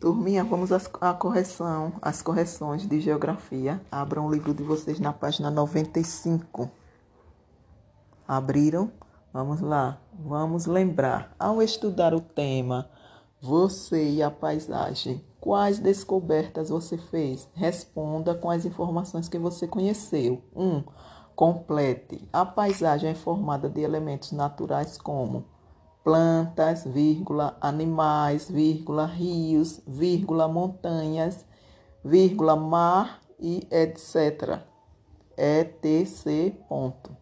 Turminha, vamos às, à correção, às correções de geografia. Abram o livro de vocês na página 95. Abriram? Vamos lá. Vamos lembrar. Ao estudar o tema Você e a paisagem, quais descobertas você fez? Responda com as informações que você conheceu. 1. Um, complete. A paisagem é formada de elementos naturais como plantas, vírgula, animais, vírgula, rios, vírgula, montanhas, vírgula, mar e etc. etc. Ponto.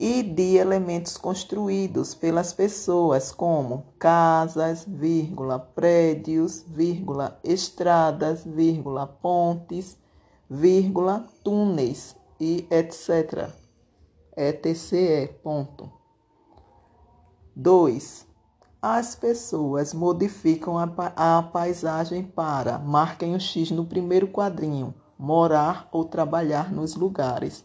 E de elementos construídos pelas pessoas, como casas, vírgula, prédios, vírgula, estradas, vírgula, pontes, vírgula, túneis e etc. etc. Ponto. 2. As pessoas modificam a, a paisagem para, marquem o X no primeiro quadrinho, morar ou trabalhar nos lugares.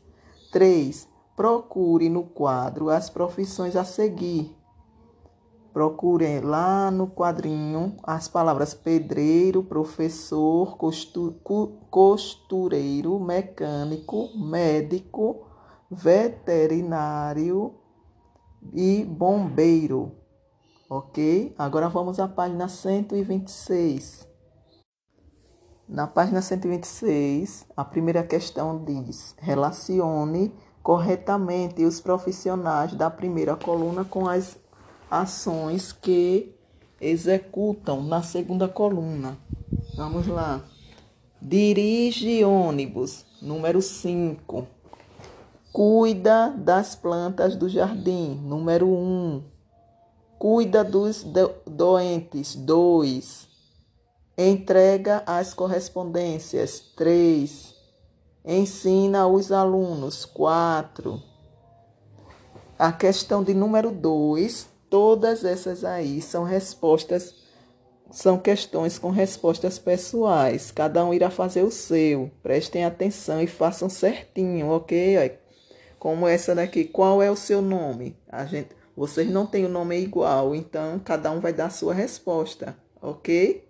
3. Procure no quadro as profissões a seguir. Procurem lá no quadrinho as palavras pedreiro, professor, costu, costureiro, mecânico, médico, veterinário, e bombeiro. Ok? Agora vamos à página 126. Na página 126, a primeira questão diz: relacione corretamente os profissionais da primeira coluna com as ações que executam na segunda coluna. Vamos lá. Dirige ônibus, número 5. Cuida das plantas do jardim. Número 1. Um. Cuida dos doentes. 2. Entrega as correspondências. 3. Ensina os alunos. 4. A questão de número 2, todas essas aí são respostas, são questões com respostas pessoais. Cada um irá fazer o seu. Prestem atenção e façam certinho, ok? Como essa daqui. Qual é o seu nome? A gente, vocês não têm o nome igual, então cada um vai dar a sua resposta, ok?